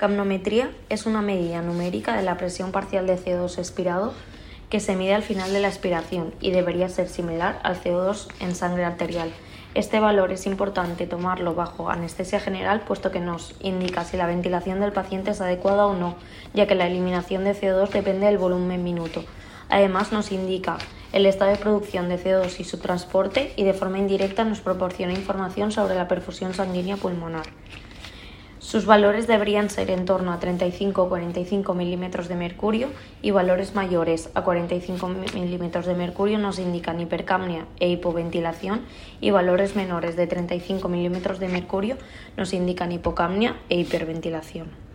Capnometría es una medida numérica de la presión parcial de CO2 expirado que se mide al final de la expiración y debería ser similar al CO2 en sangre arterial. Este valor es importante tomarlo bajo anestesia general puesto que nos indica si la ventilación del paciente es adecuada o no, ya que la eliminación de CO2 depende del volumen minuto. Además nos indica el estado de producción de CO2 y su transporte y de forma indirecta nos proporciona información sobre la perfusión sanguínea pulmonar. Sus valores deberían ser en torno a 35 o 45 milímetros de mercurio y valores mayores a 45 milímetros de mercurio nos indican hipercapnia e hipoventilación y valores menores de 35 milímetros de mercurio nos indican hipocapnia e hiperventilación.